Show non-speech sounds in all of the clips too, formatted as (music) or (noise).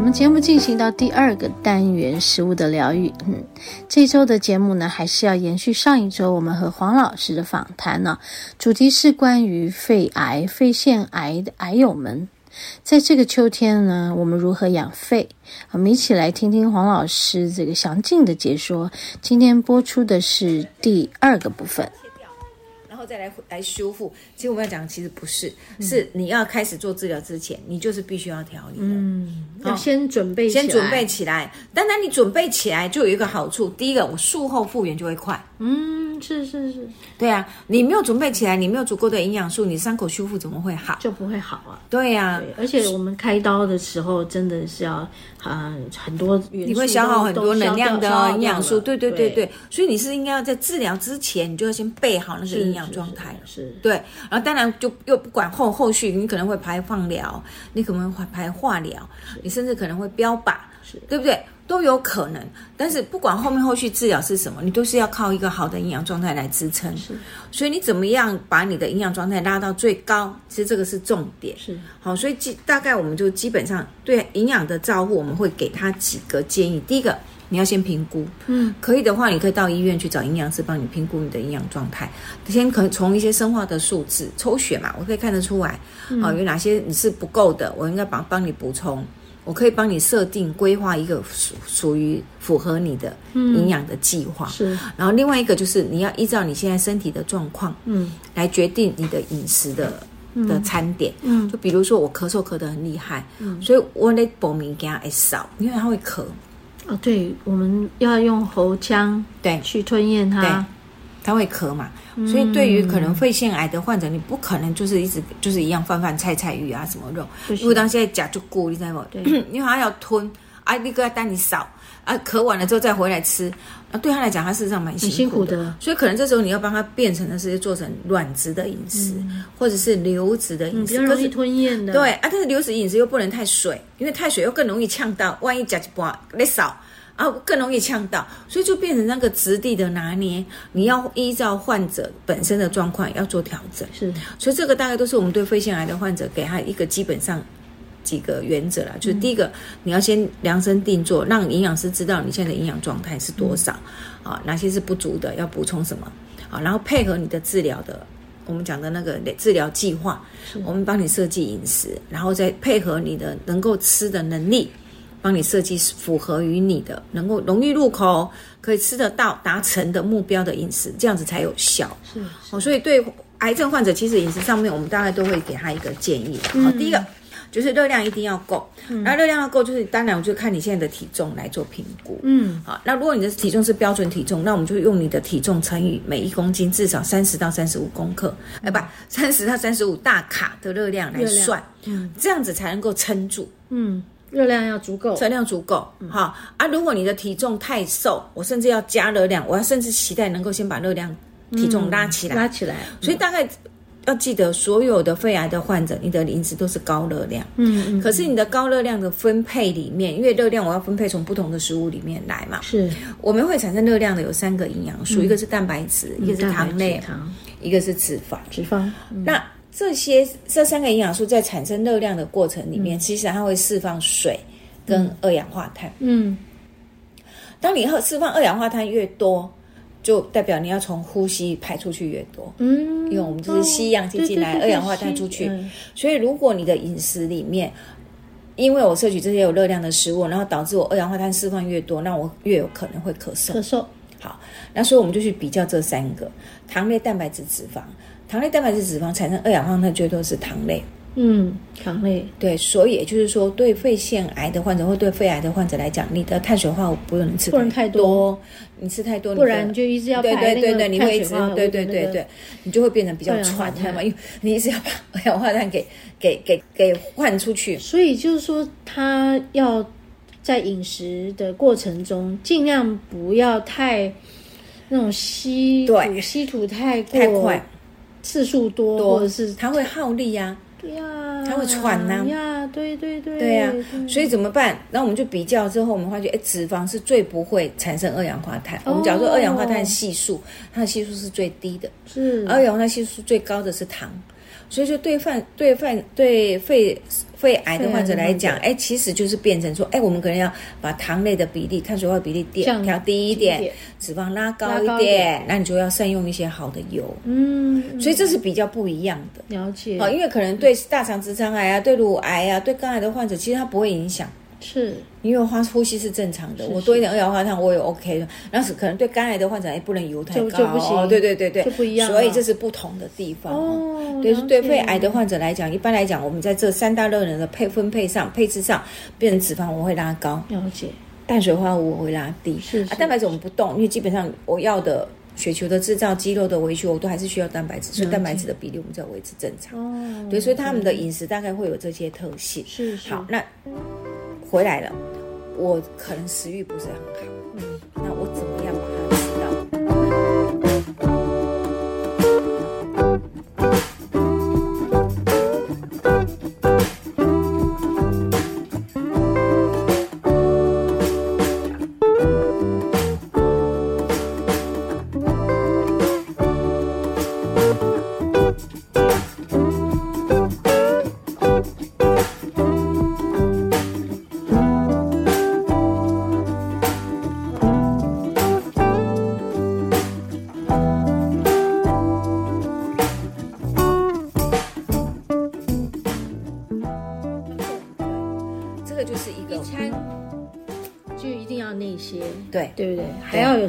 我们节目进行到第二个单元，食物的疗愈。嗯，这周的节目呢，还是要延续上一周我们和黄老师的访谈呢。主题是关于肺癌、肺腺癌的癌友们，在这个秋天呢，我们如何养肺？我们一起来听听黄老师这个详尽的解说。今天播出的是第二个部分。再来来修复，其实我们要讲其实不是，嗯、是你要开始做治疗之前，你就是必须要调理的。嗯，要先准备，先准备起来。当然，你准备起来就有一个好处，第一个，我术后复原就会快。嗯，是是是，对啊，你没有准备起来，你没有足够的营养素，你伤口修复怎么会好？就不会好啊。对呀、啊，而且我们开刀的时候真的是要。啊，很多你会消耗很多能量的营养素，对对对对，所以你是应该要在治疗之前，你就要先备好那个营养状态，是，对。然后当然就又不管后后续，你可能会排放疗，你可能会排化疗，你甚至可能会标靶，是对不对？都有可能，但是不管后面后续治疗是什么，你都是要靠一个好的营养状态来支撑。是，所以你怎么样把你的营养状态拉到最高？其实这个是重点。是，好，所以基大概我们就基本上对营养的照顾，我们会给他几个建议。第一个，你要先评估，嗯，可以的话，你可以到医院去找营养师帮你评估你的营养状态。先可从一些生化的数字抽血嘛，我可以看得出来，嗯、啊，有哪些你是不够的，我应该帮帮你补充。我可以帮你设定规划一个属属于符合你的营养的计划，嗯、是。然后另外一个就是你要依照你现在身体的状况，嗯，来决定你的饮食的、嗯、的餐点，嗯。就比如说我咳嗽咳得很厉害，嗯，所以我得补物件会少，因为它会咳。哦，对，我们要用喉腔对。去吞咽它，对，它会咳嘛。所以，对于可能肺腺癌的患者，你不可能就是一直就是一样饭饭菜菜鱼啊什么肉，因为当现在甲就过，你知道吗？对，(coughs) 因为他要吞，啊，那个要带你扫，啊，咳完了之后再回来吃，啊，对他来讲，他事实上蛮辛苦的。辛苦的。所以可能这时候你要帮他变成的是做成软质的饮食，嗯、或者是流质的饮食，比较容易吞咽的。对啊，但是流质饮食又不能太水，因为太水又更容易呛到，万一夹一半你扫。啊，更容易呛到，所以就变成那个质地的拿捏，你要依照患者本身的状况要做调整。是，所以这个大概都是我们对肺腺癌的患者给他一个基本上几个原则啦。就是第一个，你要先量身定做，让营养师知道你现在的营养状态是多少，啊，哪些是不足的，要补充什么，啊，然后配合你的治疗的，我们讲的那个治疗计划，我们帮你设计饮食，然后再配合你的能够吃的能力。帮你设计符合于你的，能够容易入口、可以吃得到、达成的目标的饮食，这样子才有效。是，是哦，所以对癌症患者，其实饮食上面我们大概都会给他一个建议。好、嗯哦，第一个就是热量一定要够，嗯、然后热量要够，就是当然我就看你现在的体重来做评估。嗯，好，那如果你的体重是标准体重，那我们就用你的体重乘以每一公斤至少三十到三十五公克，哎、嗯，不，三十到三十五大卡的热量来算，嗯，这样子才能够撑住。嗯。热量要足够，热量足够，好、嗯、啊。如果你的体重太瘦，我甚至要加热量，我要甚至期待能够先把热量体重拉起来，嗯、拉起来。所以大概要记得，所有的肺癌的患者，你的饮食都是高热量。嗯嗯。可是你的高热量的分配里面，因为热量我要分配从不同的食物里面来嘛。是。我们会产生热量的有三个营养素，嗯、一个是蛋白质，嗯、一个是糖类，糖一个是脂肪。脂肪。嗯、那这些这三个营养素在产生热量的过程里面，嗯、其实它会释放水跟二氧化碳。嗯，当你释放二氧化碳越多，就代表你要从呼吸排出去越多。嗯，因为我们就是吸氧气进来，二氧化碳出去。所以如果你的饮食里面，因为我摄取这些有热量的食物，然后导致我二氧化碳释放越多，那我越有可能会咳嗽。咳嗽。好，那所以我们就去比较这三个：糖类、蛋白质、脂肪。糖类、蛋白质、脂肪产生二氧化碳，最多是糖类。嗯，糖类对，所以也就是说，对肺腺癌的患者或对肺癌的患者来讲，你的碳水化合物不能吃，不能太多。你吃太多，不然你就一直要排那个碳水化合物，对对对对，你就会变成比较喘，知道吗？因为你一直要把二氧化碳给 (laughs) 给给给换出去。所以就是说，他要在饮食的过程中，尽量不要太。那种稀土对稀土太过太快，次数多，多。或者是它会耗力呀、对呀，它会喘呐呀，对对对，对呀、对所以怎么办？那我们就比较之后，我们发觉，哎，脂肪是最不会产生二氧化碳。我们假如说二氧化碳系数，它的系数是最低的，是。二氧化碳系数最高的是糖。所以说对饭对饭对肺肺癌的患者来讲，哎，其实就是变成说，哎，我们可能要把糖类的比例、碳水化比例调调低一点，脂肪拉高一点，那你就要善用一些好的油。嗯，所以这是比较不一样的。了解。好，因为可能对大肠直肠癌啊、对乳癌啊、对肝癌的患者，其实它不会影响。是，因为花呼吸是正常的，我多一点二氧化碳我也 OK 的。然后是可能对肝癌的患者，也，不能油太高，就不行。对对对对，就不一样。所以这是不同的地方。哦，对，对肺癌的患者来讲，一般来讲，我们在这三大热能的配分配上、配置上，变成脂肪我会拉高，了解。碳水化合物我会拉低，是啊，蛋白质我们不动，因为基本上我要的血球的制造、肌肉的维修，我都还是需要蛋白质，所以蛋白质的比例我们就要维持正常。哦，对，所以他们的饮食大概会有这些特性。是是。好，那回来了。我可能食欲不是很好，嗯，那我怎么样把它吃对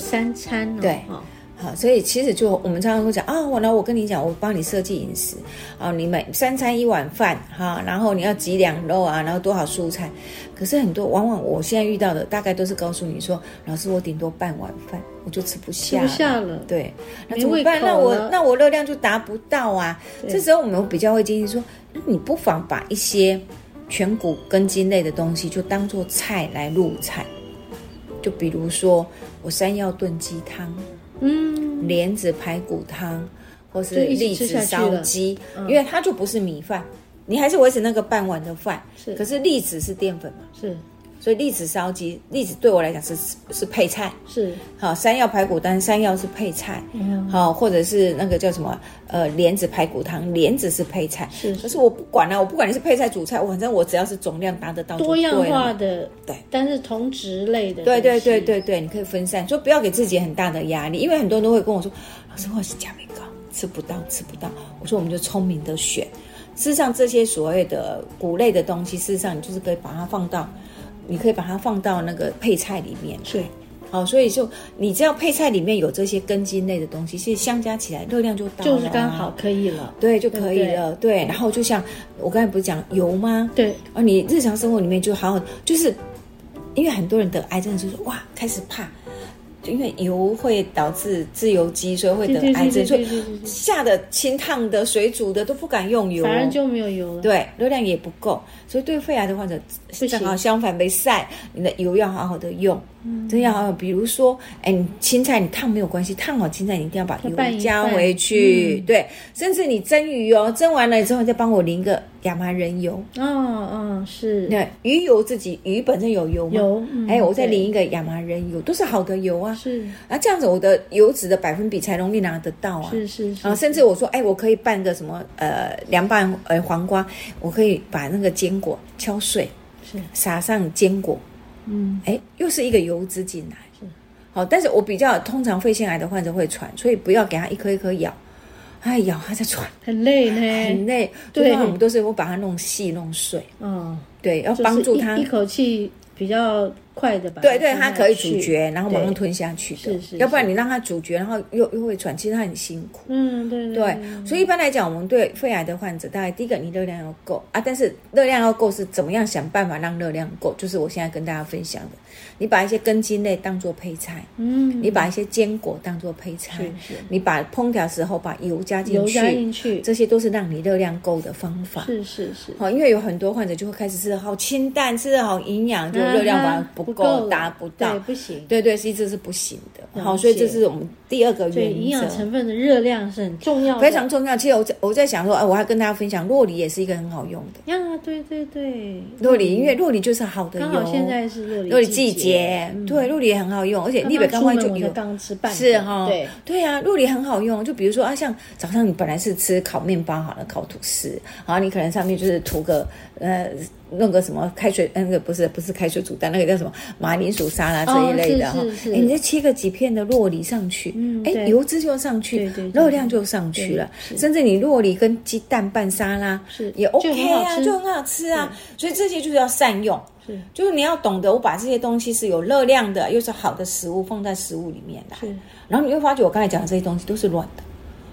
三餐哦。对，好，所以其实就我们常常会讲啊，我来我跟你讲，我帮你设计饮食啊，你每三餐一碗饭哈，然后你要几两肉啊，然后多少蔬菜。可是很多往往我现在遇到的，大概都是告诉你说，老师我顶多半碗饭我就吃不下，吃不下了。对，那怎么办？那我那我热量就达不到啊。这时候我们比较会建议说，那你不妨把一些全谷根茎类的东西就当做菜来入菜。就比如说，我山药炖鸡汤，嗯，莲子排骨汤，或是栗子烧鸡，嗯、因为它就不是米饭，你还是维持那个半碗的饭，是，可是栗子是淀粉嘛，是。所以栗子烧鸡，栗子对我来讲是是配菜，是。好山药排骨汤，山药是配菜，嗯，好或者是那个叫什么呃莲子排骨汤，莲子是配菜，是，是。可是我不管了、啊，我不管你是配菜主菜，我反正我只要是总量达得到，多样化的对，但是同质类的，对对对对对，你可以分散，所以不要给自己很大的压力，因为很多人都会跟我说，老师我是价位高，吃不到吃不到，我说我们就聪明的选，事实上这些所谓的谷类的东西，事实上你就是可以把它放到。你可以把它放到那个配菜里面，对，好，所以就你只要配菜里面有这些根茎类的东西，其实相加起来热量就到了，就是刚好可以了，对，就可以了，对，对。然后就像我刚才不是讲油吗？对，而你日常生活里面就好好，就是因为很多人得癌症就是哇，开始怕。就因为油会导致自由基，所以会得癌症，所以下的清烫的、水煮的都不敢用油，反而就没有油了。对，热量也不够，所以对肺癌的患者正好相反，没晒，你的油要好好的用。嗯，真要好好，比如说，哎，你青菜你烫没有关系，烫好青菜你一定要把油加回去，对，甚至你蒸鱼哦，蒸完了之后再帮我淋个亚麻仁油。哦哦，是。对，鱼油自己鱼本身有油吗？有。哎，我再淋一个亚麻仁油，都是好的油啊。是。啊，这样子我的油脂的百分比才容易拿得到啊。是是是。啊，甚至我说，哎，我可以拌个什么呃凉拌呃黄瓜，我可以把那个坚果敲碎，是撒上坚果。嗯，哎，又是一个油脂进来，是好，但是我比较通常肺腺癌的患者会喘，所以不要给他一颗一颗咬，哎，咬还在喘，很累呢，很累。对，我们都是我把它弄细弄碎，嗯，对，要帮助他一口气比较快的吧？对对，它可以咀嚼，然后马上吞下去的。是是，要不然你让它咀嚼，然后又又会喘，其实它很辛苦。嗯，对对。所以一般来讲，我们对肺癌的患者，大概第一个你热量要够啊，但是热量要够是怎么样想办法让热量够？就是我现在跟大家分享的，你把一些根茎类当做配菜，嗯，你把一些坚果当做配菜，是是，你把烹调时候把油加进去，油加进去，这些都是让你热量够的方法。是是是。好，因为有很多患者就会开始吃的好清淡，吃的好营养，就热量反而不。不够，达不到，对，不行。对对，其实这是不行的。好，所以这是我们第二个原则。营养成分的热量是很重要的，非常重要。其实我在我在想说，哎，我还跟大家分享，洛梨也是一个很好用的。呀，对对对，洛梨，因为洛梨就是好的油。刚好现在是洛梨酪梨季节，对，洛梨也很好用，而且立北刚刚就有刚吃半是哈，对对啊，洛梨很好用。就比如说啊，像早上你本来是吃烤面包好了，烤吐司，然后你可能上面就是涂个呃。弄个什么开水，那个不是不是开水煮蛋，那个叫什么马铃薯沙拉这一类的哈。哎，你再切个几片的洛梨上去，哎，油脂就上去，热量就上去了。甚至你洛梨跟鸡蛋拌沙拉，是。也 OK 啊，就很好吃啊。所以这些就是要善用，是。就是你要懂得我把这些东西是有热量的，又是好的食物放在食物里面的，然后你会发觉我刚才讲的这些东西都是软的。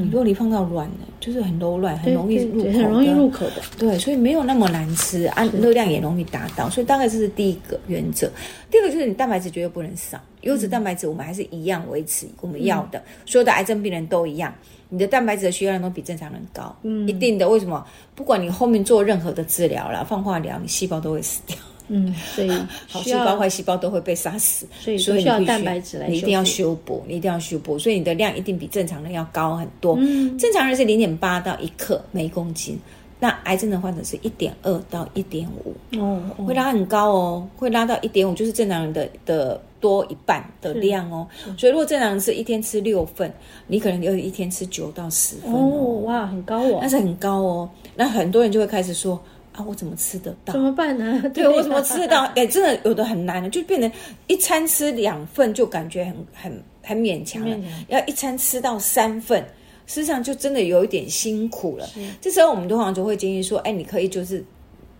你酪梨放到软的，就是很柔软，很容易入口，很容易入口的。对，所以没有那么难吃，啊热量也容易达到。所以大概这是第一个原则。第二个就是你蛋白质绝对不能少，优质蛋白质我们还是一样维持我们要的。所有的癌症病人都一样，你的蛋白质的需要量都比正常人高，嗯，一定的。为什么？不管你后面做任何的治疗啦，放化疗，你细胞都会死掉。嗯，所以 (laughs) 好细胞、坏细胞都会被杀死，所以需要蛋白质来，你一定要修补，你一定要修补，所以你的量一定比正常人要高很多。嗯，正常人是零点八到一克每公斤，那癌症的患者是一点二到一点五，哦，会拉很高哦，会拉到一点五，就是正常人的的多一半的量哦。所以如果正常人是一天吃六份，你可能有一天吃九到十份哦，哇，很高哦，那是很高哦。那很多人就会开始说。啊，我怎么吃得到？怎么办呢？(laughs) 对，对我怎么吃得到？哎，真的有的很难的，就变成一餐吃两份就感觉很很很勉强了。要一餐吃到三份，实际上就真的有一点辛苦了。是这时候我们通常就会建议说，哎，你可以就是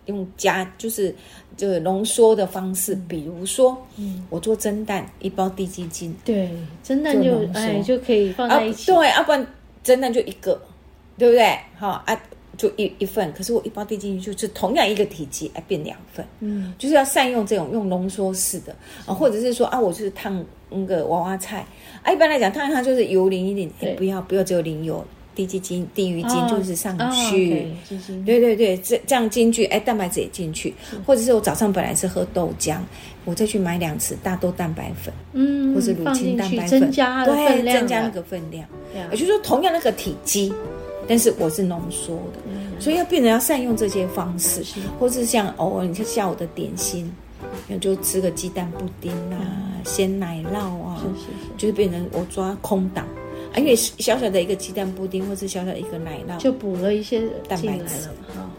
用加，就是就是浓缩的方式，嗯、比如说，嗯，我做蒸蛋，一包滴鸡精，对，蒸蛋就哎就可以放在一起，啊、对，要、啊、不然蒸蛋就一个，对不对？好啊。就一一份，可是我一包递进去就是同样一个体积，哎，变两份，嗯，就是要善用这种用浓缩式的。啊，或者是说啊，我就是烫那个娃娃菜。啊，一般来讲烫一烫就是油淋一点，哎，不要不要只有淋油，滴鸡精、滴鱼精就是上去，对对对，这这样进去，哎，蛋白质也进去，或者是我早上本来是喝豆浆，我再去买两匙大豆蛋白粉，嗯，或者乳清蛋白粉，增加对，增加那个分量，也就是说同样那个体积。但是我是浓缩的，嗯、所以要变得要善用这些方式，或是像偶尔你像下午的点心，就吃个鸡蛋布丁啊，嗯、鲜奶酪啊，是是是。就是变成我抓空档，啊，因为小小的一个鸡蛋布丁，或是小小的一个奶酪，就补了一些蛋白质了。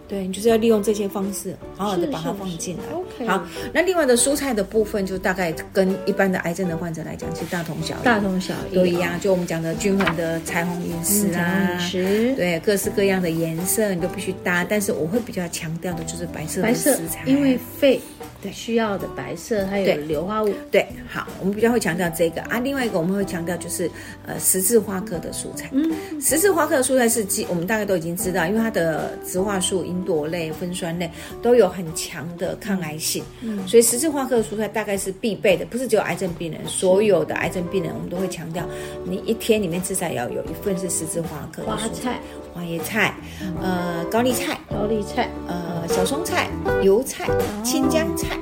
对，你就是要利用这些方式，好好的把它放进来。OK。好，那另外的蔬菜的部分，就大概跟一般的癌症的患者来讲，其实大同小异，大同小异都一样。就我们讲的均衡的彩虹饮食啊，饮食，对，各式各样的颜色你都必须搭。但是我会比较强调的就是白色的食材，因为肺对需要的白色还有硫化物。对，好，我们比较会强调这个。啊。另外一个我们会强调就是呃十字花科的蔬菜。嗯，十字花科的蔬菜是基，我们大概都已经知道，因为它的植化素吲哚类、酚酸类都有很强的抗癌性，嗯，所以十字花科的蔬菜大概是必备的，不是只有癌症病人，所有的癌症病人我们都会强调，你一天里面至少要有一份是十字花科的蔬菜，花椰菜，呃，高丽菜，高丽菜，呃，小松菜、油菜、青江菜、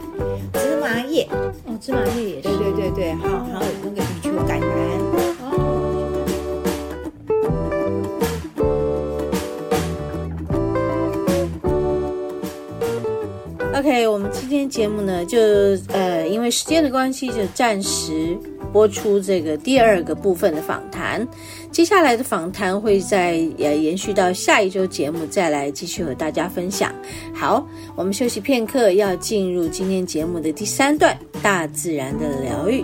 芝麻叶，哦，芝麻叶也是，对对对对，好，还有那个羽球橄榄。OK，我们今天节目呢，就呃，因为时间的关系，就暂时播出这个第二个部分的访谈。接下来的访谈会在呃延续到下一周节目再来继续和大家分享。好，我们休息片刻，要进入今天节目的第三段——大自然的疗愈。